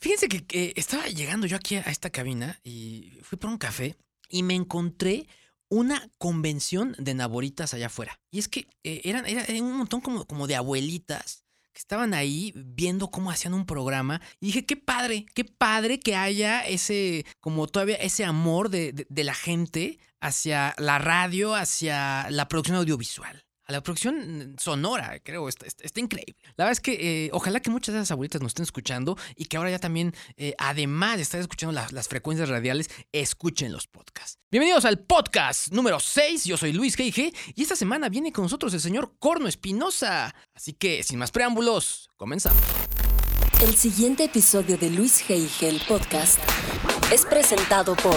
Fíjense que, estaba llegando yo aquí a esta cabina y fui por un café y me encontré una convención de naboritas allá afuera. Y es que eh, eran, era, un montón como, como de abuelitas que estaban ahí viendo cómo hacían un programa. Y dije, qué padre, qué padre que haya ese, como todavía ese amor de- de la gente hacia la radio, hacia la producción audiovisual. A la producción sonora, creo, está, increíble. La verdad es que eh, ojalá que muchas de esas abuelitas nos estén escuchando y que ahora ya también, eh, además de estar escuchando las, las frecuencias radiales, escuchen los podcasts. Bienvenidos al podcast número 6. Yo soy Luis G.I.G. y esta semana viene con nosotros el señor Corno Espinosa. Así que, sin más preámbulos, comenzamos. El siguiente episodio de Luis G.I.G. el podcast es presentado por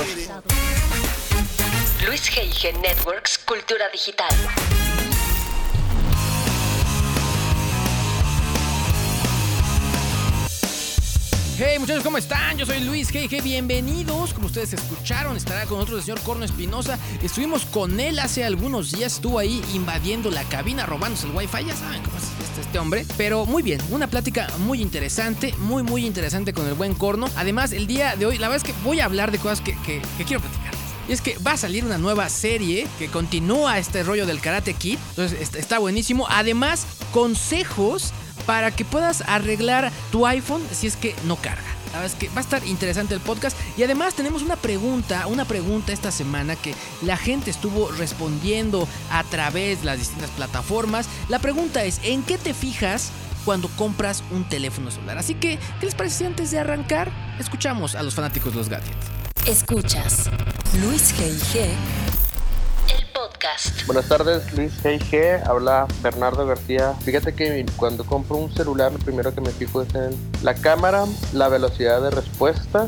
Luis G.I.G. Networks Cultura Digital. Hey muchachos, ¿cómo están? Yo soy Luis G.G. Bienvenidos. Como ustedes escucharon, estará con nosotros el señor Corno Espinosa. Estuvimos con él hace algunos días. Estuvo ahí invadiendo la cabina, robándose el wifi. Ya saben cómo es este, este hombre. Pero muy bien, una plática muy interesante, muy, muy interesante con el buen Corno. Además, el día de hoy, la verdad es que voy a hablar de cosas que, que- quiero platicarles. Y es que va a salir una nueva serie que continúa este rollo del Karate Kid. Entonces está buenísimo. Además, consejos para que puedas arreglar tu iPhone si es que no carga. La verdad es que va a estar interesante el podcast. Y además tenemos una pregunta, una pregunta esta semana que la gente estuvo respondiendo a través de las distintas plataformas. La pregunta es, ¿en qué te fijas cuando compras un teléfono celular? Así que, ¿qué les parece antes de arrancar escuchamos a los fanáticos de los gadgets? Escuchas Luis G.I.G. podcast. Buenas tardes, Luis G.I.G. Habla Bernardo García. Fíjate que cuando compro un celular, lo primero que me fijo es en la cámara, la velocidad de respuesta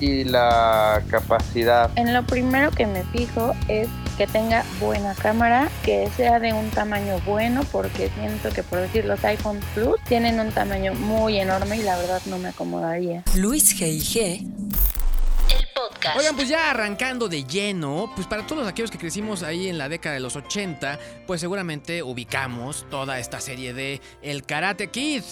y la capacidad. En lo primero que me fijo es que tenga buena cámara, que sea de un tamaño bueno, porque siento que por decir los iPhone Plus tienen un tamaño muy enorme y la verdad no me acomodaría. Luis G.I.G. Oigan, pues ya arrancando de lleno, pues para todos aquellos que crecimos ahí en la década de los 80, pues seguramente ubicamos toda esta serie de El Karate Kid.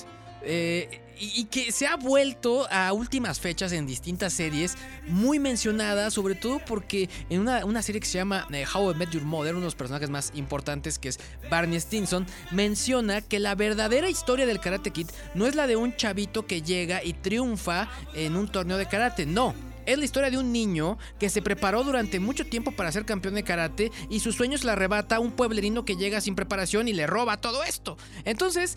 Eh, y, y que se ha vuelto a últimas fechas en distintas series muy mencionada, sobre todo porque en una, una serie que se llama eh, How I Met Your Mother, uno de los personajes más importantes que es Barney Stinson, menciona que la verdadera historia del Karate Kid no es la de un chavito que llega y triunfa en un torneo de karate, no. Es la historia de un niño que se preparó durante mucho tiempo para ser campeón de karate y sus sueños le arrebata un pueblerino que llega sin preparación y le roba todo esto. Entonces,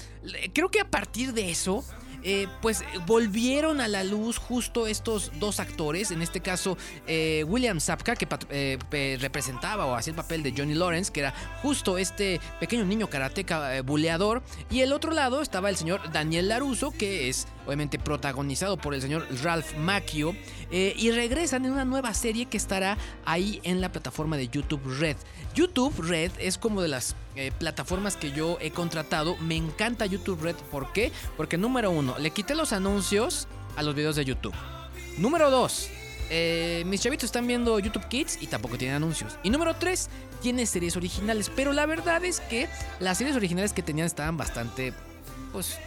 creo que a partir de eso, eh, pues volvieron a la luz justo estos dos actores, en este caso eh, William Zapka, que eh, representaba o hacía el papel de Johnny Lawrence, que era justo este pequeño niño karateca eh, buleador, y el otro lado estaba el señor Daniel Laruso, que es obviamente protagonizado por el señor Ralph Macchio, eh, y regresan en una nueva serie que estará ahí en la plataforma de YouTube Red. YouTube Red es como de las eh, plataformas que yo he contratado. Me encanta YouTube Red. ¿Por qué? Porque número uno, le quité los anuncios a los videos de YouTube. Número dos, eh, mis chavitos están viendo YouTube Kids y tampoco tienen anuncios. Y número tres, tiene series originales. Pero la verdad es que las series originales que tenían estaban bastante, pues,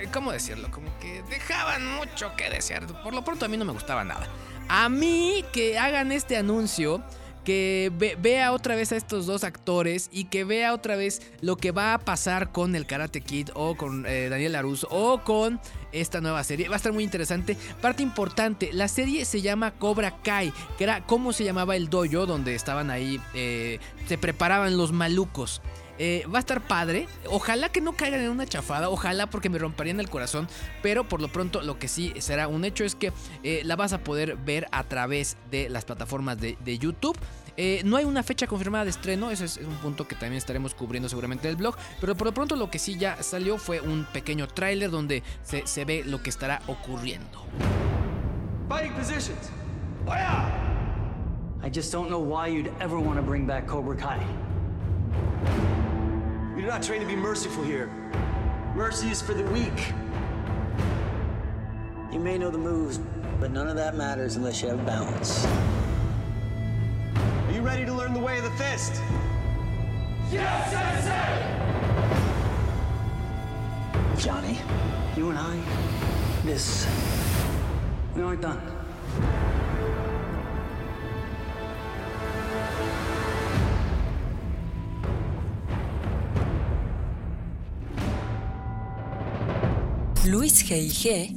eh, ¿cómo decirlo? Como que dejaban mucho que desear. Por lo pronto a mí no me gustaba nada. A mí que hagan este anuncio que vea otra vez a estos dos actores y que vea otra vez lo que va a pasar con el Karate Kid o con eh, Daniel LaRusso o con esta nueva serie. Va a estar muy interesante. Parte importante, la serie se llama Cobra Kai, que era cómo se llamaba el dojo donde estaban ahí, eh, se preparaban los malucos. Eh, va a estar padre. Ojalá que no caigan en una chafada. Ojalá porque me romperían el corazón. Pero por lo pronto lo que sí será un hecho es que eh, la vas a poder ver a través de las plataformas de, YouTube. Eh, no hay una fecha confirmada de estreno, ese es un punto que también estaremos cubriendo seguramente en el blog, pero por lo pronto lo que sí ya salió fue un pequeño tráiler donde se, ve lo que estará ocurriendo. Fighting positions. Cobra Kai. You're not trained to be merciful here. Mercy is for the weak. You may know the moves, but none of that matters unless you have balance. Are you ready to learn the way of the fist? Yes, Sensei! Johnny, you and I, this, we aren't done. Luis G.I.G.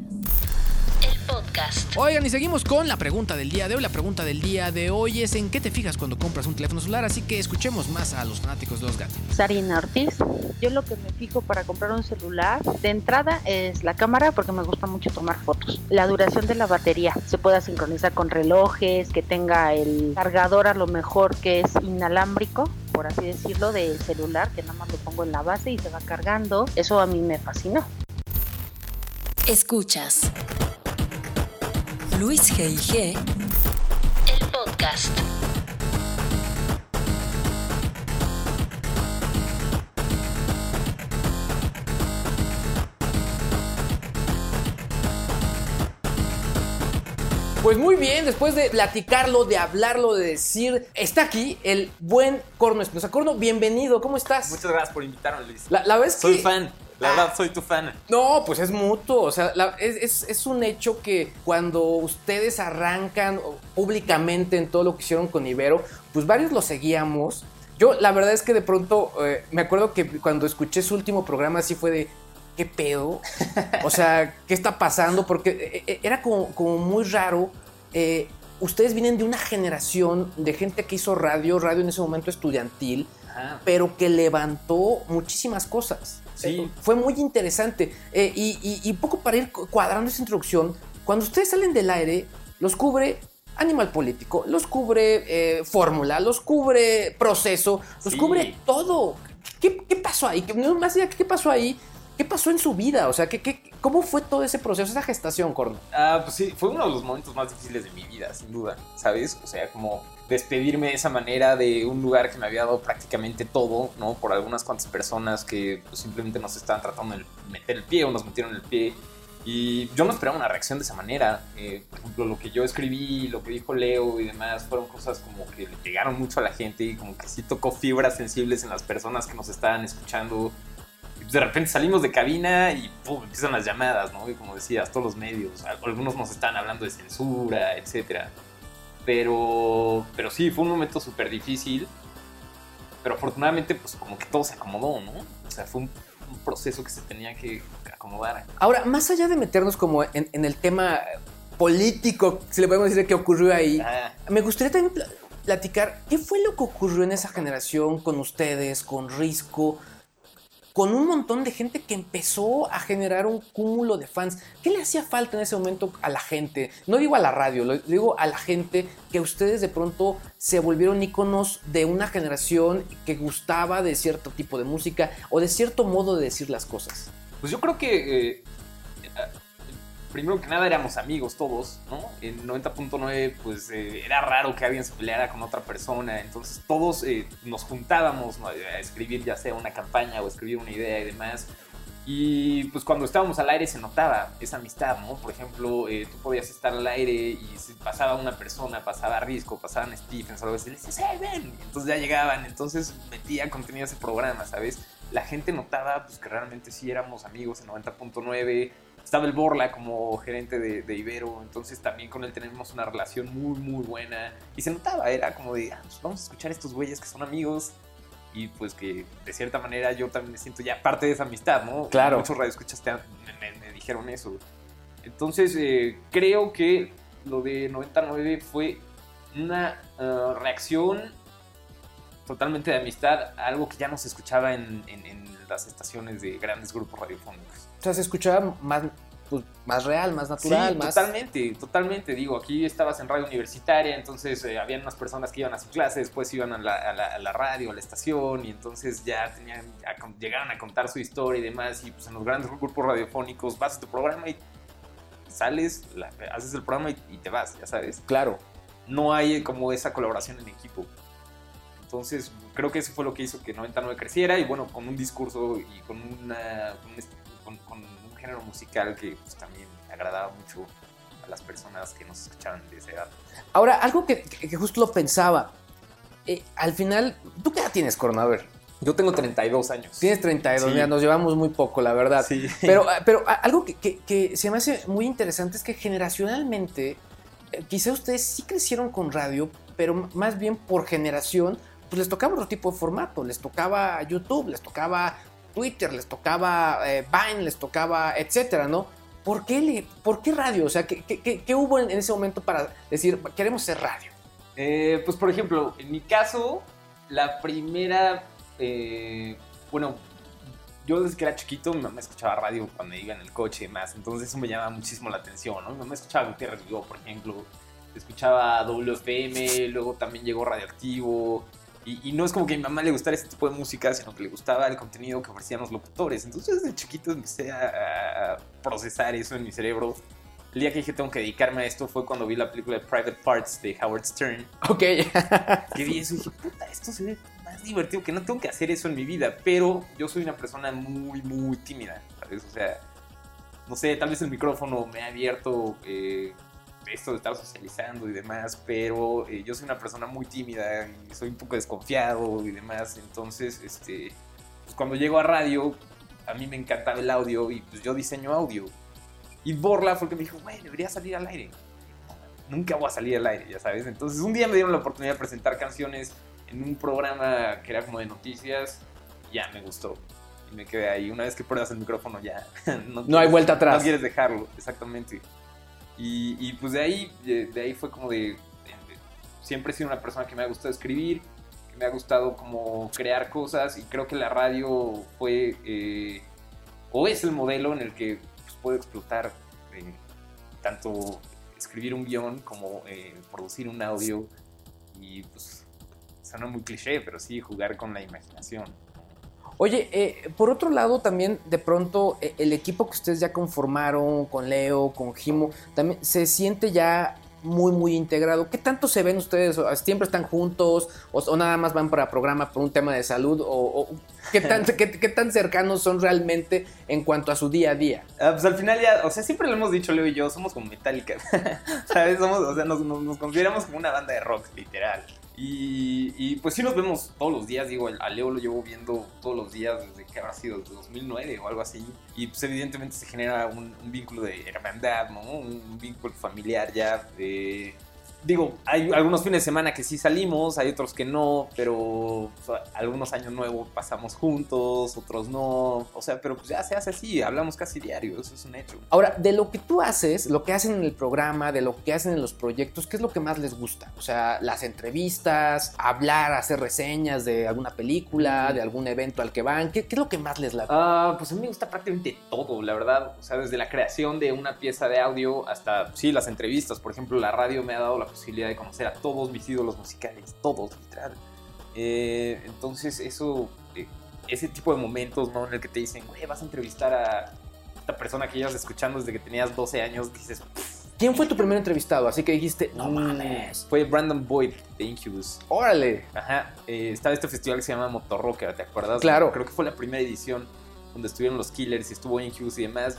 El podcast. Oigan, y seguimos con la pregunta del día de hoy. La pregunta del día de hoy es ¿en qué te fijas cuando compras un teléfono celular? Así que escuchemos más a los fanáticos de los gatos. Sarina Ortiz. Yo lo que me fijo para comprar un celular de entrada es la cámara porque me gusta mucho tomar fotos. La duración de la batería. Se pueda sincronizar con relojes, que tenga el cargador a lo mejor que es inalámbrico por así decirlo, del celular, que nada más lo pongo en la base y se va cargando. Eso a mí me fascinó. Escuchas. Luis G.I.G. El podcast. Pues muy bien, después de platicarlo, de hablarlo, de decir, está aquí el buen Corno Espinosa. Corno, bienvenido, ¿cómo estás? Muchas gracias por invitarme, Luis. La, la vez Soy fan. La verdad, soy tu fan. No, pues es mutuo. O sea, es, un hecho que cuando ustedes arrancan públicamente en todo lo que hicieron con Ibero, pues varios lo seguíamos. Yo, la verdad es que de pronto eh, me acuerdo que cuando escuché su último programa, así fue de. ¿Qué pedo? O sea, ¿qué está pasando? Porque eh, eh, era como, muy raro. ustedes vienen de una generación de gente que hizo radio, radio en ese momento estudiantil, pero que levantó muchísimas cosas. Sí. fue muy interesante. Eh, y, poco para ir cuadrando esa introducción, cuando ustedes salen del aire, los cubre Animal Político, los cubre eh, Fórmula, los cubre Proceso, los cubre todo. ¿Qué, pasó ahí? Más allá, ¿qué pasó ahí? ¿Qué pasó en su vida? O sea, ¿qué, qué, cómo fue todo ese proceso, esa gestación, Corno? Ah, pues sí, fue uno de los momentos más difíciles de mi vida, sin duda, ¿sabes? O sea, como despedirme de esa manera de un lugar que me había dado prácticamente todo, ¿no? Por algunas cuantas personas que pues, simplemente nos estaban tratando de meter el pie o nos metieron el pie. Y yo no esperaba una reacción de esa manera. Eh, lo que yo escribí, lo que dijo Leo y demás, fueron cosas como que le llegaron mucho a la gente y como que sí tocó fibras sensibles en las personas que nos estaban escuchando de repente salimos de cabina y empiezan las llamadas, ¿no? Y como decías, todos los medios, algunos nos están hablando de censura, etcétera. Pero, pero sí, fue un momento súper difícil. Pero afortunadamente, pues como que todo se acomodó, ¿no? O sea, fue un, proceso que se tenía que acomodar. Ahora, más allá de meternos como en, el tema político, si le podemos decir que ocurrió ahí, ah. me gustaría también platicar qué fue lo que ocurrió en esa generación con ustedes, con Risco con un montón de gente que empezó a generar un cúmulo de fans. ¿Qué le hacía falta en ese momento a la gente? No digo a la radio, digo a la gente que ustedes de pronto se volvieron íconos de una generación que gustaba de cierto tipo de música o de cierto modo de decir las cosas. Pues yo creo que eh, primero que nada éramos amigos todos, ¿no? En 90.9 pues eh, era raro que alguien se peleara con otra persona, entonces todos eh, nos juntábamos a escribir ya sea una campaña o escribir una idea y demás. Y pues cuando estábamos al aire se notaba esa amistad, ¿no? Por ejemplo, eh, tú podías estar al aire y si pasaba una persona, pasaba Risco, pasaban Stephens, algo así, le decías, ¡eh, ven! entonces ya llegaban, entonces metía contenido a ese programa, ¿sabes? La gente notaba pues, que realmente sí éramos amigos en 90.9, estaba el Borla como gerente de, de Ibero, entonces también con él tenemos una relación muy, muy buena. Y se notaba, era como de, ah, pues vamos a escuchar a estos güeyes que son amigos. Y pues que de cierta manera yo también me siento ya parte de esa amistad, ¿no? Claro. Muchos radioescuchas me, me- me dijeron eso. Entonces eh, creo que lo de 99 fue una eh, reacción totalmente de amistad a algo que ya no se escuchaba en, en- en las estaciones de grandes grupos radiofónicos. O sea, se escuchaba más, pues, más real, más natural, sí, más... totalmente, totalmente. Digo, aquí estabas en radio universitaria, entonces eh, habían unas personas que iban a su clase, después iban a la, a la- a la radio, a la estación, y entonces ya tenían, a llegaron a contar su historia y demás. Y pues en los grandes grupos radiofónicos vas a tu programa y sales, la- haces el programa y, y te vas, ya sabes. Claro. No hay como esa colaboración en equipo. Entonces, creo que eso fue lo que hizo que 99 creciera y bueno, con un discurso y con, una, con, un, est- con- con un género musical que pues, también agradaba mucho a las personas que nos escuchaban de esa edad. Ahora, algo que, que- justo lo pensaba. eh, al final, ¿tú qué edad tienes, Corona? A ver, Yo tengo 32 años. tienes 32, Sí. mira, nos llevamos muy poco, la verdad. Sí. Pero, ah, pero ah, algo que, que- que se me hace muy interesante es que generacionalmente, eh, quizá ustedes sí crecieron con radio, pero más bien por generación, pues les tocaba otro tipo de formato. Les tocaba YouTube, les tocaba Twitter, les tocaba eh, Vine, les tocaba etcétera, ¿no? ¿Por qué, le- por qué radio? O sea, ¿qué, hubo en, ese momento para decir, queremos ser radio? Eh, pues por ejemplo, en mi caso, la primera, eh, bueno, yo desde que era chiquito, mi mamá escuchaba radio cuando iba en el coche y más, entonces eso me llamaba muchísimo la atención, ¿no? Mi mamá escuchaba Gutiérrez Vigo, por ejemplo, escuchaba WFM, luego también llegó Radioactivo, y, y no es como que a mi mamá le gustara este tipo de música, sino que le gustaba el contenido que ofrecían los locutores, entonces desde chiquito empecé a, a procesar eso en mi cerebro. El día que dije tengo que dedicarme a esto fue cuando vi la película de Private Parts de Howard Stern Ok. que vi eso y dije, puta, esto se ve más divertido, que no tengo que hacer eso en mi vida, pero yo soy una persona muy, muy tímida, ¿sabes? O sea, no sé, tal vez el micrófono me ha abierto eh, esto de estar socializando y demás, pero eh, yo soy una persona muy tímida y soy un poco desconfiado y demás, entonces, este, pues cuando llego a radio, a mí me encantaba el audio y pues yo diseño audio. Y Borla fue el que me dijo, güey, debería salir al aire nunca voy a salir al aire, ya sabes. Entonces un día me dieron la oportunidad de presentar canciones en un programa que era como de noticias, ya me gustó. Y me quedé ahí. Una vez que pruebas el micrófono ya no, No hay quieres- vuelta atrás. No quieres dejarlo, exactamente. Y, y, pues de ahí, de, ahí fue como de, de- Siempre he sido una persona que me ha gustado escribir, que me ha gustado como crear cosas y creo que la radio fue eh, o es el modelo en el que pues, puedo explotar eh, tanto escribir un guion como eh, producir un audio y pues suena muy cliché, pero sí jugar con la imaginación. Oye, eh, por otro lado, también de pronto eh, el equipo que ustedes ya conformaron con Leo, con Jimo, también se siente ya muy, muy integrado. ¿Qué tanto se ven ustedes? ¿O ¿Siempre están juntos? ¿O, nada más van para programa por un tema de salud? ¿O, o qué, tan, qué, tan cercanos son realmente en cuanto a su día a día? Ah, pues al final ya, o sea, siempre lo hemos dicho Leo y yo, somos como Metallica, ¿sabes? Somos, o sea, nos consideramos como una banda de rock, literal. Y, pues sí nos vemos todos los días, digo, a Leo lo llevo viendo todos los días desde que habrá sido desde 2009 o algo así. Y pues evidentemente se genera un, un vínculo de hermandad, ¿no? Un, vínculo familiar ya. eh, digo, hay algunos fines de semana que sí salimos, hay otros que no, pero o sea, algunos años nuevos pasamos juntos, otros no. O sea, pero pues ya se hace así, hablamos casi diario, eso es un hecho. Ahora, de lo que tú haces, lo que hacen en el programa, de lo que hacen en los proyectos, ¿qué es lo que más les gusta? O sea, las entrevistas, hablar, hacer reseñas de alguna película, de algún evento al que van, ¿qué, qué es lo que más les late? Ah, pues a mí me gusta prácticamente todo, la verdad. O sea, desde la creación de una pieza de audio hasta, sí, las entrevistas. Por ejemplo, la radio me ha dado la posibilidad de conocer a todos mis ídolos musicales, todos, literal. Eh, entonces, eso, eh, ese tipo de momentos, ¿no? En el que te dicen, güey, vas a entrevistar a esta persona que llevas escuchando desde que tenías 12 años, dices, ¿Quién fue tu primer entrevistado? Así que dijiste, no "Mm". mames, Fue Brandon Boyd de Incubus. órale. Ajá, eh, estaba este festival que se llama Motorrocker, ¿te acuerdas? Claro. Creo que fue la primera edición donde estuvieron los Killers y estuvo Incubus y demás.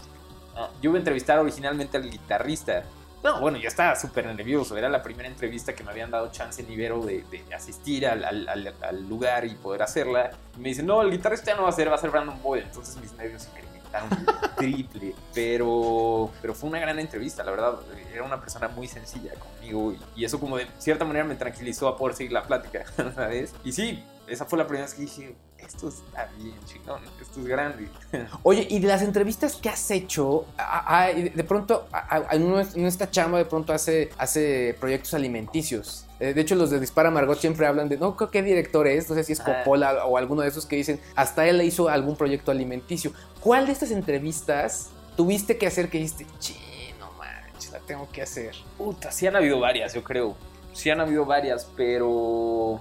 Ah, yo iba a entrevistar originalmente al guitarrista. No, bueno, yo estaba súper nervioso. Era la primera entrevista que me habían dado chance en Ibero de, asistir al, lugar y poder hacerla. Y me dicen, no, el guitarrista ya no va a ser, va a ser Brandon Boyd. Entonces mis nervios se el triple. Pero, pero fue una gran entrevista, la verdad. Era una persona muy sencilla conmigo y, y eso como de cierta manera me tranquilizó a poder seguir la plática, ¿sabes? Y sí, esa fue la primera vez que dije, esto está bien chingón, esto es grande. Oye, y de las entrevistas que has hecho, a- a- de pronto, a- en esta chamba de pronto hace, hace proyectos alimenticios. Eh, De hecho, los de Dispara Margot siempre hablan de, no, creo qué director es, no sé si es Ah. Coppola o alguno de esos que dicen, hasta él le hizo algún proyecto alimenticio. ¿Cuál de estas entrevistas tuviste que hacer que dijiste, chi, no manches, la tengo que hacer? Puta, sí han habido varias, yo creo. Sí han habido varias, pero...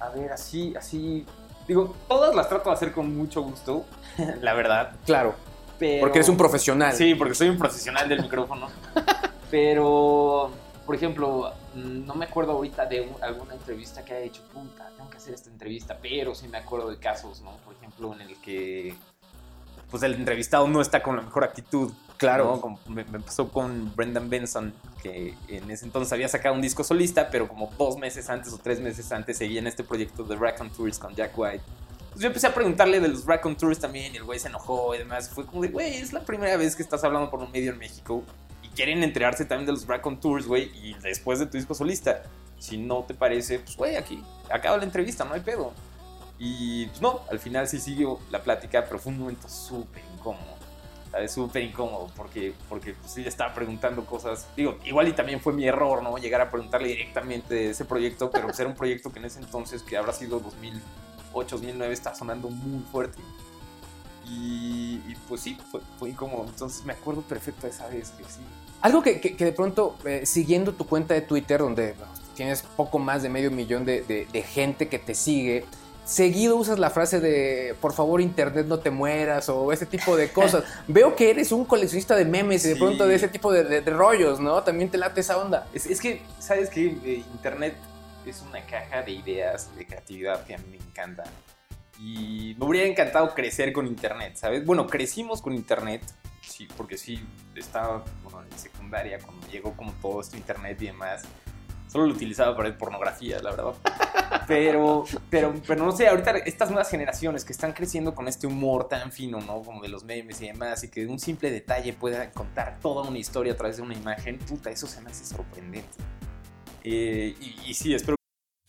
A ver, así, así... Digo, todas las trato de hacer con mucho gusto, la verdad. Claro, Pero... porque eres un profesional. Sí, porque soy un profesional del micrófono. Pero, por ejemplo, no me acuerdo ahorita de un- alguna entrevista que haya hecho, puta, tengo que hacer esta entrevista, pero sí me acuerdo de casos, ¿no? Por ejemplo, en el que, pues el entrevistado no está con la mejor actitud. Claro. ¿no? Como me, me pasó con Brendan Benson, que en ese entonces había sacado un disco solista, pero como dos meses antes o tres meses antes seguía en este proyecto de Rack on Tours con Jack White. Pues yo empecé a preguntarle de los Rack on Tours también y el güey se enojó y demás. Fue como de, güey, es la primera vez que estás hablando por un medio en México y quieren enterarse también de los Rack on Tours, güey, y después de tu disco solista. Si no te parece, pues güey, aquí acaba la entrevista, no hay pedo. Y pues no, al final sí siguió la plática, pero fue un momento súper incómodo. ¿Sabes? Súper incómodo porque, porque pues, le estaba preguntando cosas. Digo, igual y también fue mi error, ¿no? Llegar a preguntarle directamente de ese proyecto, pero pues, era un proyecto que en ese entonces, que habrá sido 2008, 2009, está sonando muy fuerte. Y, y, pues sí, fue, fue incómodo. Entonces me acuerdo perfecto de esa vez que sí. Algo que, que- que de pronto, eh, siguiendo tu cuenta de Twitter, donde tienes poco más de medio millón de, de- de gente que te sigue, seguido usas la frase de por favor internet no te mueras o ese tipo de cosas. Veo que eres un coleccionista de memes y de Sí. pronto de ese tipo de, de- de rollos, ¿no? También te late esa onda. Es, es que, ¿sabes qué? Eh, Internet es una caja de ideas, de creatividad que a mí me encanta. Y me hubiera encantado crecer con Internet, ¿sabes? Bueno, crecimos con Internet, sí, porque sí, estaba bueno, en secundaria cuando llegó como todo esto Internet y demás. Solo lo utilizaba para pornografía, la verdad. Pero, pero, pero no sé, ahorita estas nuevas generaciones que están creciendo con este humor tan fino, ¿no? Como de los memes y demás, y que un simple detalle pueda contar toda una historia a través de una imagen, puta, eso se me hace sorprendente. Eh, y, y sí, espero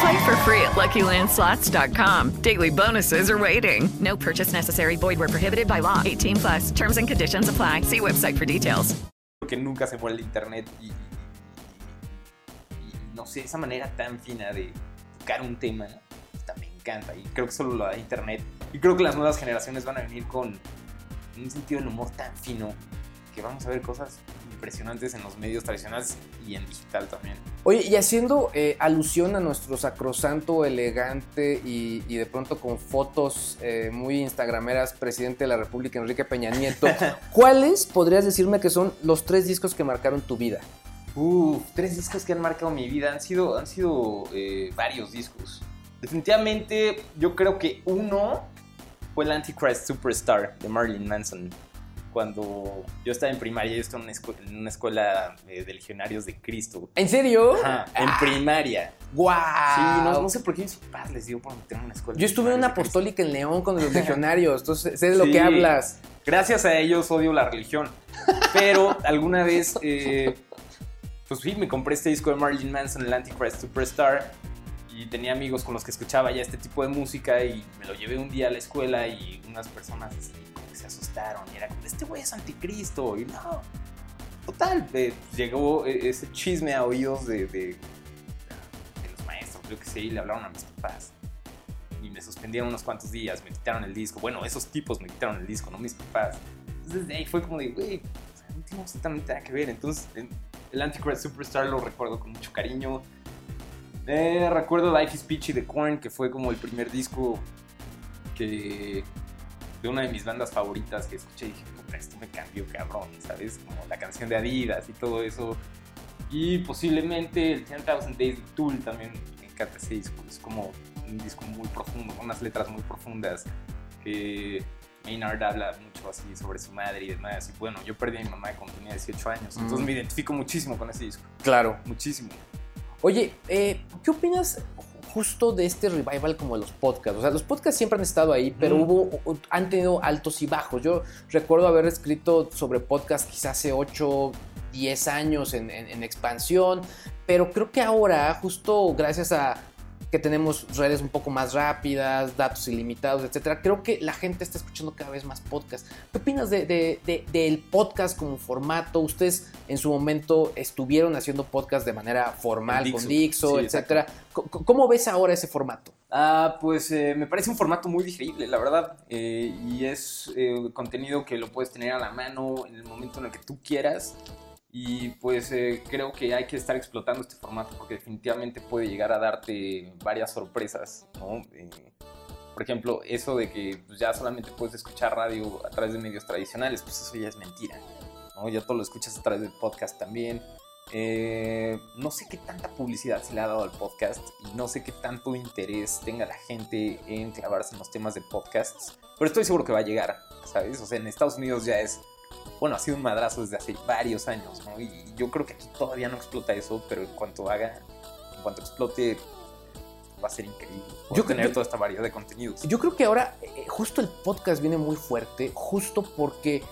Play for free at LuckyLandSlots.com. Daily bonuses are waiting. No purchase necessary. Void where prohibited by law. 18 plus. Terms and conditions apply. See website for details. que nunca se muere el internet y, y- y no sé, esa manera tan fina de tocar un tema puta, me encanta y creo que solo lo da internet y creo que las nuevas generaciones van a venir con un sentido del humor tan fino que vamos a ver cosas impresionantes en los medios tradicionales y en digital también. Oye, y haciendo eh, alusión a nuestro sacrosanto, elegante y, y de pronto con fotos eh, muy instagrameras, presidente de la República, Enrique Peña Nieto, ¿cuáles podrías decirme que son los tres discos que marcaron tu vida? Uf, tres discos que han marcado mi vida. Han sido, han sido eh, varios discos. Definitivamente, yo creo que uno fue el Antichrist Superstar de Marilyn Manson. Cuando yo estaba en primaria, yo estaba en una, escu- en una escuela eh, de legionarios de Cristo. ¿En serio? Ajá, en primaria. ¡Guau! Sí, no, no sé por qué mis papás les dio por meterme en una escuela. Yo estuve en una apostólica en León con los legionarios, entonces sé de lo que hablas. Gracias a ellos odio la religión. Pero alguna vez, eh, pues sí, me compré este disco de Marilyn Manson, el Antichrist Superstar. Y tenía amigos con los que escuchaba ya este tipo de música. Y me lo llevé un día a la escuela. Y unas personas así Y era como, este güey es anticristo. Y no. Total, eh, llegó eh, ese chisme a oídos de, de, de los maestros, creo que sí, le hablaron a mis papás y me suspendieron unos cuantos días, me quitaron el disco. Bueno, esos tipos me quitaron el disco, no mis papás. Entonces desde ahí fue como de, güey, no tiene absolutamente nada que ver. Entonces en- el Antichrist Superstar lo recuerdo con mucho cariño. Eh, recuerdo Life is Peachy de Korn, que fue como el primer disco que de una de mis bandas favoritas que escuché y dije, puta, esto me cambió cabrón, ¿sabes? Como la canción de Adidas y todo eso. Y posiblemente el 10,000 Days de Tool también me encanta ese disco. Es como un disco muy profundo, con unas letras muy profundas que Maynard habla mucho así sobre su madre y demás. Y bueno, yo perdí a mi mamá cuando tenía 18 años, entonces Mm. me identifico muchísimo con ese disco. Claro. Muchísimo. Oye, eh, ¿qué opinas justo de este revival como de los podcasts? O sea, los podcasts siempre han estado ahí, pero Mm. hubo, han tenido altos y bajos. Yo recuerdo haber escrito sobre podcast quizás hace 8, 10 años en, en- en expansión, pero creo que ahora, justo gracias a que tenemos redes un poco más rápidas, datos ilimitados, etcétera, creo que la gente está escuchando cada vez más podcasts. ¿Qué opinas de, de- de- del podcast como formato? Ustedes en su momento estuvieron haciendo podcast de manera formal con Dixo. Sí, etcétera. ¿Cómo ves ahora ese formato? Ah, pues eh, me parece un formato muy digerible, la verdad. eh, y es eh, contenido que lo puedes tener a la mano en el momento en el que tú quieras. Y pues eh, creo que hay que estar explotando este formato porque definitivamente puede llegar a darte varias sorpresas, ¿no? Eh, por ejemplo, eso de que pues, ya solamente puedes escuchar radio a través de medios tradicionales, pues eso ya es mentira, ¿no? Ya todo lo escuchas a través del podcast también. Eh, no sé qué tanta publicidad se le ha dado al podcast y no sé qué tanto interés tenga la gente en clavarse en los temas de podcasts, pero estoy seguro que va a llegar, ¿sabes? O sea, en Estados Unidos ya es, bueno, ha sido un madrazo desde hace varios años, ¿no? Y yo creo que aquí todavía no explota eso, pero en cuanto haga, en cuanto explote, va a ser increíble. Yo creo- tener toda esta variedad de contenidos. Yo creo que ahora eh, justo el podcast viene muy fuerte, justo porque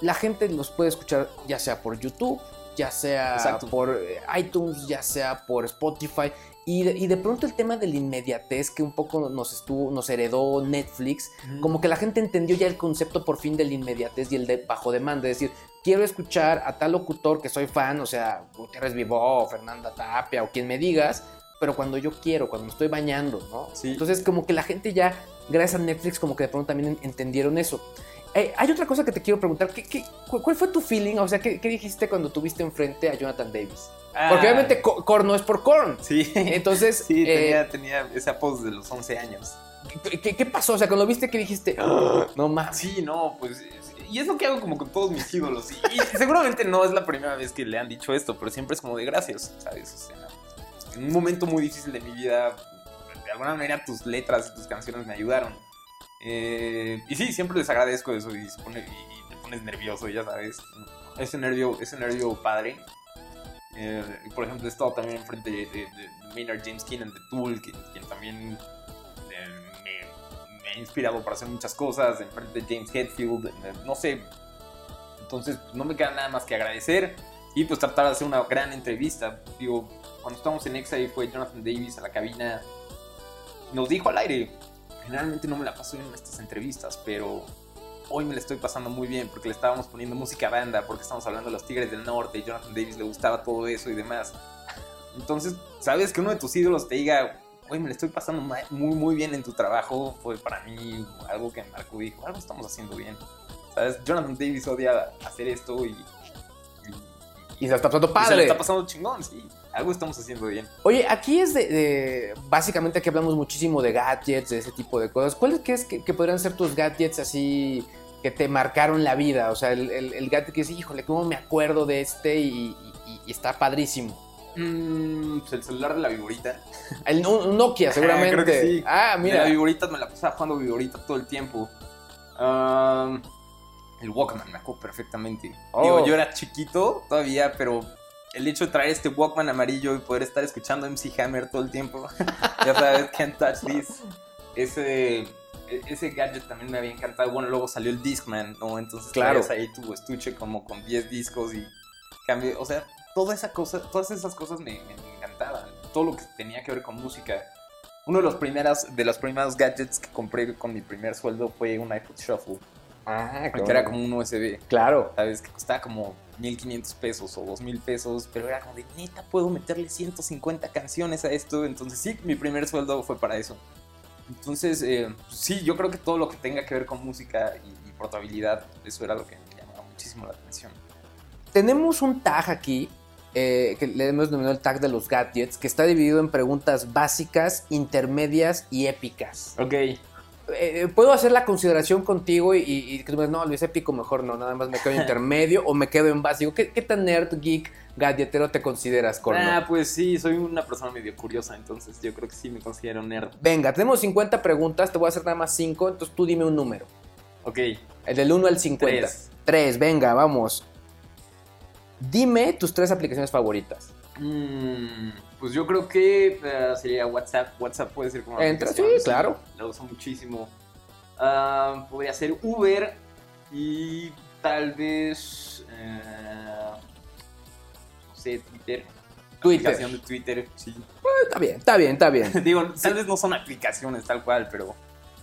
la gente los puede escuchar ya sea por YouTube, ya sea Exacto. por eh, iTunes, ya sea por Spotify. Y de, y de pronto el tema de la inmediatez que un poco nos estuvo, nos heredó Netflix, como que la gente entendió ya el concepto por fin de la inmediatez y el de bajo demanda. Es decir, quiero escuchar a tal locutor que soy fan, o sea, Gutiérrez Vivó, Fernanda Tapia o quien me digas, pero cuando yo quiero, cuando me estoy bañando, ¿no? Entonces, como que la gente ya, gracias a Netflix, como que de pronto también entendieron eso. Eh, hay otra cosa que te quiero preguntar. ¿qué, qué- cu- cuál fue tu feeling? O sea, ¿qué, qué dijiste cuando tuviste enfrente a Jonathan Davis? Ah. Porque obviamente Korn no es por Korn. Sí. Entonces, Sí, eh, tenía, tenía ese apodo desde los 11 años. ¿qué, qué- qué pasó? O sea, cuando viste, ¿qué dijiste? ¡Ah! no más. Sí, no, pues. es- Y es lo que hago como con todos mis ídolos. Y, y seguramente no es la primera vez que le han dicho esto, pero siempre es como de gracias, ¿sabes? O sea, en un momento muy difícil de mi vida, de alguna manera tus letras y tus canciones me ayudaron. Eh, y sí, siempre les agradezco eso y, y- te pones nervioso, ya sabes. Ese nervio, ese nervio padre. Eh, por ejemplo, he estado también enfrente de, de, de Maynard James Keenan de Tool, que- quien también eh, me, me ha inspirado para hacer muchas cosas, enfrente de James Hetfield, no sé. Entonces, no me queda nada más que agradecer y pues tratar de hacer una gran entrevista. Digo, cuando estábamos en Exa y fue Jonathan Davis a la cabina, nos dijo al aire, generalmente no me la paso bien en estas entrevistas, pero hoy me la estoy pasando muy bien porque le estábamos poniendo música banda, porque estamos hablando de los Tigres del Norte y Jonathan Davis le gustaba todo eso y demás. Entonces, sabes que uno de tus ídolos te diga, hoy me la estoy pasando muy, muy bien en tu trabajo, fue para mí algo que me marcó y dijo, algo estamos haciendo bien. ¿Sabes? Jonathan Davis odia hacer esto y, Y se la está pasando y se padre. le está pasando chingón, sí. Algo estamos haciendo bien. Oye, aquí es de, de- Básicamente aquí hablamos muchísimo de gadgets, de ese tipo de cosas. ¿Cuáles crees que, que podrían ser tus gadgets así que te marcaron la vida? O sea, el, el- el gadget que dices, híjole, ¿cómo me acuerdo de este? Y, y- y está padrísimo. Mm, pues el celular de la vigorita. El, un, Nokia, seguramente. Creo que sí. Ah, De mira. la vigorita me la pasaba jugando vigorita todo el tiempo. El Walkman, me acuerdo perfectamente. Oh. Digo, yo era chiquito todavía, pero el hecho de traer este Walkman amarillo y poder estar escuchando MC Hammer todo el tiempo, ya sabes, Can't Touch This, ese, ese gadget también me había encantado. Bueno, luego salió el Discman, ¿no? Entonces Claro. ahí tu estuche como con 10 discos y cambio, o sea, toda esa cosa, todas esas cosas me, me- me encantaban. Todo lo que tenía que ver con música. Uno de los primeras, de los primeros gadgets que compré con mi primer sueldo fue un iPod Shuffle. Ah, Que era como un USB. Claro. ¿Sabes? Que costaba como 1500 pesos o 2000 pesos. Pero era como de neta, puedo meterle 150 canciones a esto. Entonces, sí, mi primer sueldo fue para eso. Entonces, eh, sí, yo creo que todo lo que tenga que ver con música y, y portabilidad, eso era lo que me llamaba muchísimo la atención. Tenemos un tag aquí, eh, que le hemos denominado el tag de los gadgets, que está dividido en preguntas básicas, intermedias y épicas. Ok. Eh, Puedo hacer la consideración contigo y, y- y no, Luis, épico mejor no, nada más me quedo en intermedio o me quedo en básico. ¿Qué, qué tan nerd, geek, gadgetero te consideras, Corno? Ah, pues sí, soy una persona medio curiosa, entonces yo creo que sí me considero nerd. Venga, tenemos 50 preguntas, te voy a hacer nada más 5, entonces tú dime un número. Ok. El del 1 al 50. Tres. 3, venga, vamos. Dime tus tres aplicaciones favoritas. Mm, pues yo creo que eh, sería WhatsApp. WhatsApp puede ser como Entra, sí, claro. La uso muchísimo. Ah, podría ser Uber y tal vez. eh, no sé, Twitter. Twitter. Aplicación de Twitter, sí. Está bien, está bien, está bien. Digo, tal vez no son aplicaciones tal cual, pero.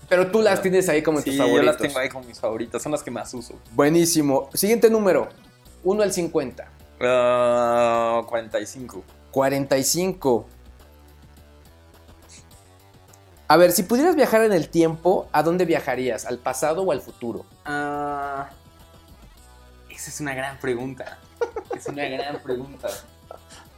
Pero tú las tienes ahí como en Sí, tus yo favoritos. las tengo ahí como mis favoritas, son las que más uso. Buenísimo. Siguiente número. 1 al 50. Ah, 45. 45. A ver, si pudieras viajar en el tiempo, ¿a dónde viajarías? ¿Al pasado o al futuro? Ah, esa es una gran pregunta. Es una gran pregunta.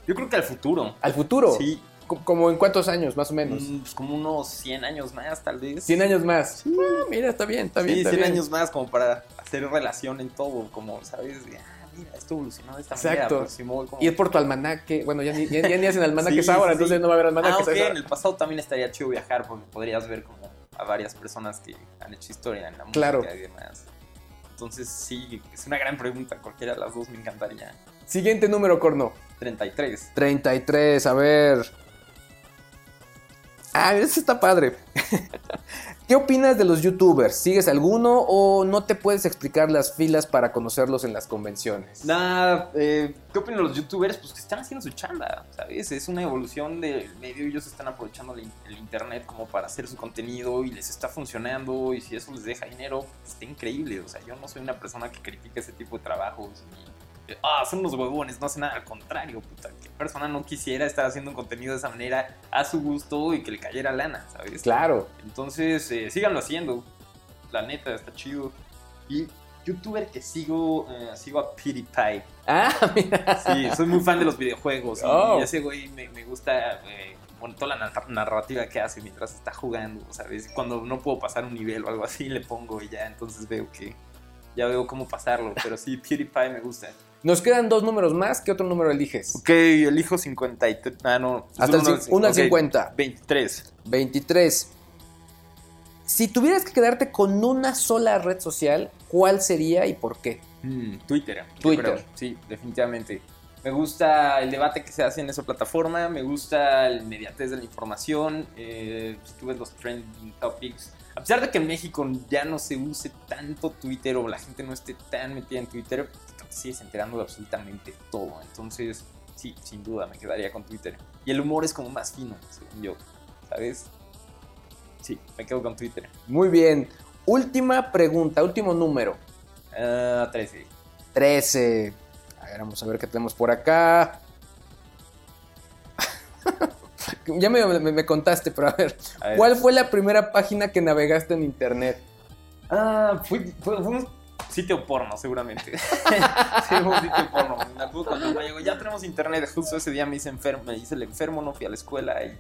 Yo creo que al futuro. ¿Al futuro? Sí. Co- ¿Como en cuántos años, más o menos? Mm, pues como unos 100 años más, tal vez. 100 años más. Ah, mira, está bien, está bien. sí, está 100 bien. años más, como para hacer relación en todo, como, ¿sabes? Mira, esto evolucionó de esta manera. Exacto. aproximó como- Ir por tu almanaque. Bueno, ya ni, ya, ya ni hacen almanaques Sí, ahora, sí, entonces no va a haber almanaques. Ah, ok, ahora. en el pasado también estaría chido viajar porque podrías ver como a varias personas que han hecho historia en la música Claro. y demás. Entonces, sí, es una gran pregunta. Cualquiera de las dos me encantaría. Siguiente número, Corno. 33. 33, a ver. Ah, ese está padre. ¿Qué opinas de los youtubers? ¿Sigues alguno o no te puedes explicar las filas para conocerlos en las convenciones? Nada, eh, ¿qué opinan los youtubers? Pues que están haciendo su chamba, ¿sabes? Es una evolución del medio, ellos están aprovechando el, internet como para hacer su contenido y les está funcionando y si eso les deja dinero, está increíble. O sea, yo no soy una persona que critique ese tipo de trabajos y, eh, ah, son unos huevones, no hace nada, al contrario, puta. ¿Qué persona no quisiera estar haciendo un contenido de esa manera a su gusto y que le cayera lana, ¿sabes? Claro. Entonces, eh, síganlo haciendo. La neta, está chido. Y youtuber que sigo, eh, sigo a PewDiePie. Ah, mira. Sí, soy muy fan de los videojuegos. y- Oh. Y ese güey me, me gusta, eh, bueno, toda la nar- narrativa que hace mientras está jugando, ¿sabes? Cuando no puedo pasar un nivel o algo así, le pongo y ya, entonces veo que ya veo cómo pasarlo. Pero sí, PewDiePie me gusta. Nos quedan dos números más. ¿Qué otro número eliges? Ok, elijo 53. Ah, no. Hasta el uno cin- uno al ok, 50. 23. 23. Si tuvieras que quedarte con una sola red social, ¿cuál sería y por qué? Mm, Twitter. Twitter. Sí, definitivamente. Me gusta el debate que se hace en esa plataforma, me gusta el inmediatez de la información, eh, si tú ves los trending topics. A pesar de que en México ya no se use tanto Twitter o la gente no esté tan metida en Twitter, te sigues enterando de absolutamente todo. Entonces, sí, sin duda me quedaría con Twitter. Y el humor es como más fino, según yo, ¿sabes? Sí, me quedo con Twitter. Muy bien. Última pregunta, último número. Ah, 13. 13. A ver, vamos a ver qué tenemos por acá. ya me, me- me contaste, pero a ver. A ver. ¿Cuál fue la primera página que navegaste en internet? Ah, fue, fue- fue un sitio porno, seguramente. sí, un sitio porno. Me acuerdo cuando me llegó, ya tenemos internet. Justo ese día me hice enfermo, me hice el enfermo, no fui a la escuela y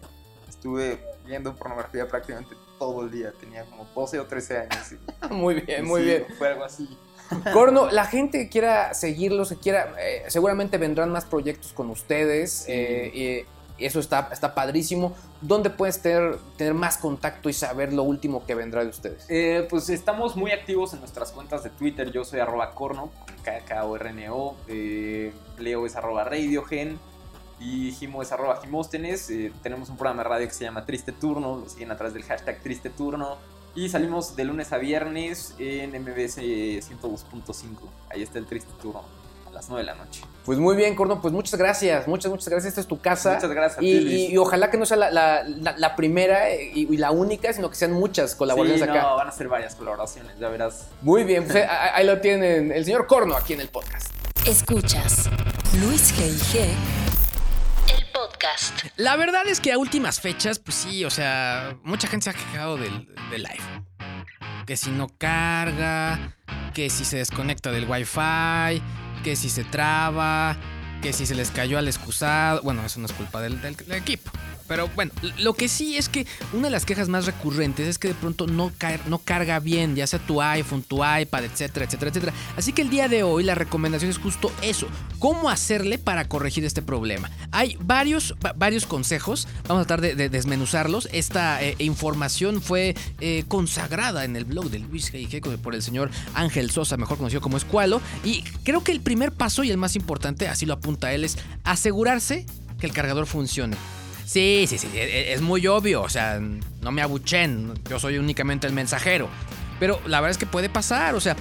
estuve viendo pornografía prácticamente todo el día. Tenía como 12 o 13 años. y- Muy bien, y muy sí, bien. Fue algo así. Corno, la gente que quiera seguirlos, que quiera, eh, seguramente vendrán más proyectos con ustedes. eh, eh, Eso está, está padrísimo. ¿Dónde puedes tener, tener más contacto y saber lo último que vendrá de ustedes? Eh, pues estamos muy activos en nuestras cuentas de Twitter. Yo soy arroba corno, K-K-O-R-N-O. Eh, Leo es arroba radiogen. Y Jimo es arroba. Eh, tenemos un programa de radio que se llama Triste Turno. Lo siguen a del hashtag Triste Turno. Y salimos de lunes a viernes en MBS 102.5. Ahí está el Triste Turno. A las 9 de la noche. Pues muy bien, Corno, pues muchas gracias, muchas, muchas gracias. Esta es tu casa. Muchas gracias. a Y, ti, Luis. y- y ojalá que no sea la, la- la- la primera y, y la única, sino que sean muchas colaboraciones Sí, acá. no, van a ser varias colaboraciones, ya verás. Muy bien, pues, eh, ahí lo tienen, el señor Corno aquí en el podcast. Escuchas Luis G.I.G. El podcast. La verdad es que a últimas fechas, pues sí, o sea, mucha gente se ha quejado del, del iPhone. Que si no carga, que si se desconecta del Wi-Fi, que si se traba, que si se les cayó al excusado. Bueno, eso no es culpa del, del- del equipo. Pero bueno, lo que sí es que una de las quejas más recurrentes es que de pronto no, cae- no carga bien, ya sea tu iPhone, tu iPad, etcétera, etcétera, etcétera. Así que el día de hoy la recomendación es justo eso, cómo hacerle para corregir este problema. Hay varios, va- varios consejos, vamos a tratar de, de desmenuzarlos. Esta eh, información fue eh, consagrada en el blog de Luis G.I.G. por el señor Ángel Sosa, mejor conocido como Escualo. Y creo que el primer paso y el más importante, así lo apunta él, es asegurarse que el cargador funcione. Sí, sí, sí, e- es muy obvio, o sea, no me abuchen, yo soy únicamente el mensajero. Pero la verdad es que puede pasar, o sea,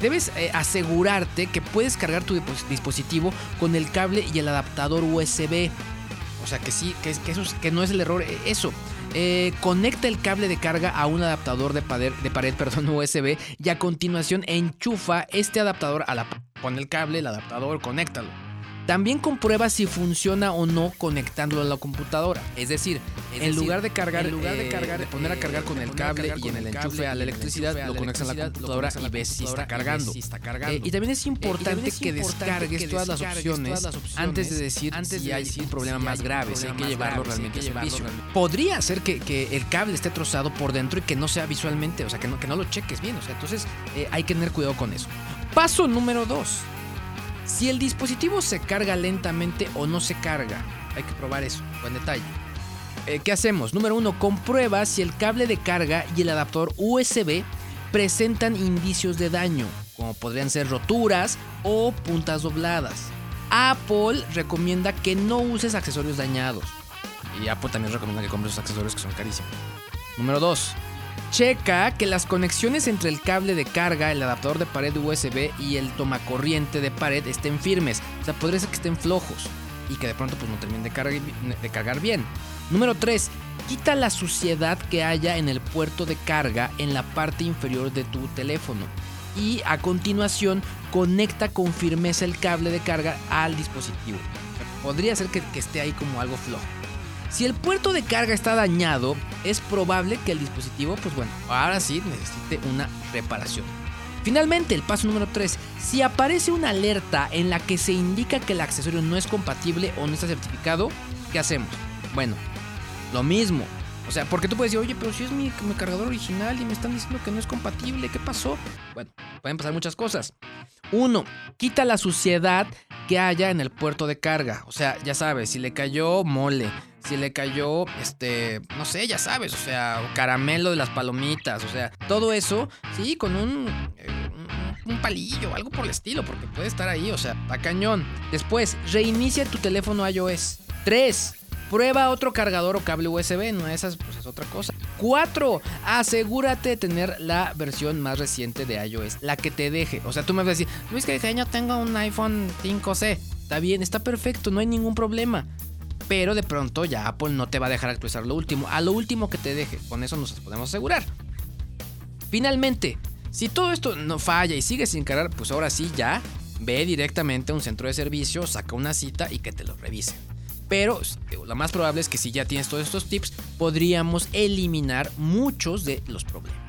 debes eh, asegurarte que puedes cargar tu dispositivo con el cable y el adaptador USB. O sea, que sí, que, que eso es- que no es el error, eh, eso. Eh, conecta el cable de carga a un adaptador de pared, de pared perdón, USB y a continuación enchufa este adaptador a la... Pon el cable, el adaptador, conéctalo. También comprueba si funciona o no conectándolo a la computadora. Es decir, en lugar de cargar, en lugar de cargar, de poner a cargar con el cable y en el enchufe a la electricidad, lo conectas a la computadora y ves si está cargando. Eh, y también es importante que descargues todas las opciones antes de decir si hay un problema más grave, si hay que llevarlo realmente a servicio. Podría ser que, que el cable esté trozado por dentro y que no sea visualmente, o sea, que no, que no lo cheques bien. O sea, entonces eh, hay que tener cuidado con eso. Paso número 2. Si el dispositivo se carga lentamente o no se carga, hay que probar eso, buen detalle. Eh, ¿Qué hacemos? Número uno, comprueba si el cable de carga y el adaptador USB presentan indicios de daño, como podrían ser roturas o puntas dobladas. Apple recomienda que no uses accesorios dañados. Y Apple también recomienda que compres esos accesorios que son carísimos. Número 2. Checa que las conexiones entre el cable de carga, el adaptador de pared USB y el tomacorriente de pared estén firmes. O sea, podría ser que estén flojos y que de pronto pues no terminen de, cargar- bien. Número 3. Quita la suciedad que haya en el puerto de carga en la parte inferior de tu teléfono. Y a continuación conecta con firmeza el cable de carga al dispositivo. Podría ser que, que esté ahí como algo flojo. Si el puerto de carga está dañado, es probable que el dispositivo, pues bueno, ahora sí necesite una reparación. Finalmente, el paso número 3. Si aparece una alerta en la que se indica que el accesorio no es compatible o no está certificado, ¿qué hacemos? Bueno, lo mismo. O sea, porque tú puedes decir, oye, pero si es mi, mi cargador original y me están diciendo que no es compatible, ¿qué pasó? Bueno, pueden pasar muchas cosas. Uno, quita la suciedad que haya en el puerto de carga. O sea, ya sabes, si le cayó mole, si le cayó, este, no sé, ya sabes, o sea, caramelo de las palomitas, o sea, todo eso, sí, con un, eh, un palillo, algo por el estilo, porque puede estar ahí, o sea, a cañón. Después, reinicia tu teléfono iOS. 3. Prueba otro cargador o cable USB, no esas, pues es otra cosa. 4. Asegúrate de tener la versión más reciente de iOS, la que te deje. O sea, tú me vas a decir, Luis, que yo tengo un iPhone 5C. Está bien, está perfecto, no hay ningún problema. Pero de pronto ya Apple no te va a dejar actualizar lo último, a lo último que te deje. Con eso nos podemos asegurar. Finalmente, si todo esto no falla y sigue sin cargar, pues ahora sí ya ve directamente a un centro de servicio, saca una cita y que te lo revisen. Pero lo más probable es que si ya tienes todos estos tips, podríamos eliminar muchos de los problemas.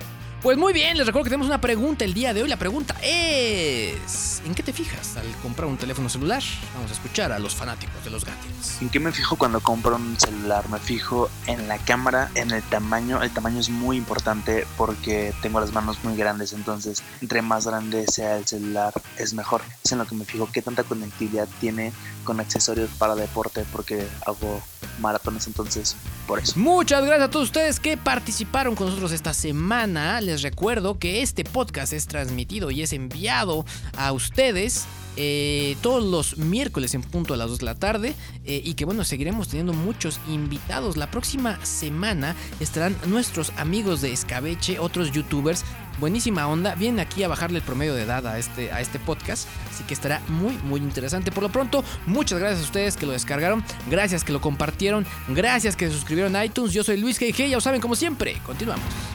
Pues muy bien, les recuerdo que tenemos una pregunta el día de hoy. La pregunta es, ¿en qué te fijas al comprar un teléfono celular? Vamos a escuchar a los fanáticos de los gadgets. ¿En qué me fijo cuando compro un celular? Me fijo en la cámara, en el tamaño. El tamaño es muy importante porque tengo las manos muy grandes, entonces entre más grande sea el celular es mejor. Es en lo que me fijo qué tanta conectividad tiene con accesorios para deporte porque hago maratones entonces por eso. Muchas gracias a todos ustedes que participaron con nosotros esta semana. Recuerdo que este podcast es transmitido y es enviado a ustedes eh, todos los miércoles en punto a las 2 de la tarde eh, y que bueno, seguiremos teniendo muchos invitados. La próxima semana estarán nuestros amigos de Escabeche, otros youtubers. Buenísima onda, vienen aquí a bajarle el promedio de edad a este, a este podcast, así que estará muy muy interesante. Por lo pronto, muchas gracias a ustedes que lo descargaron, gracias que lo compartieron, gracias que se suscribieron a iTunes. Yo soy Luis G.G., ya lo saben como siempre. Continuamos.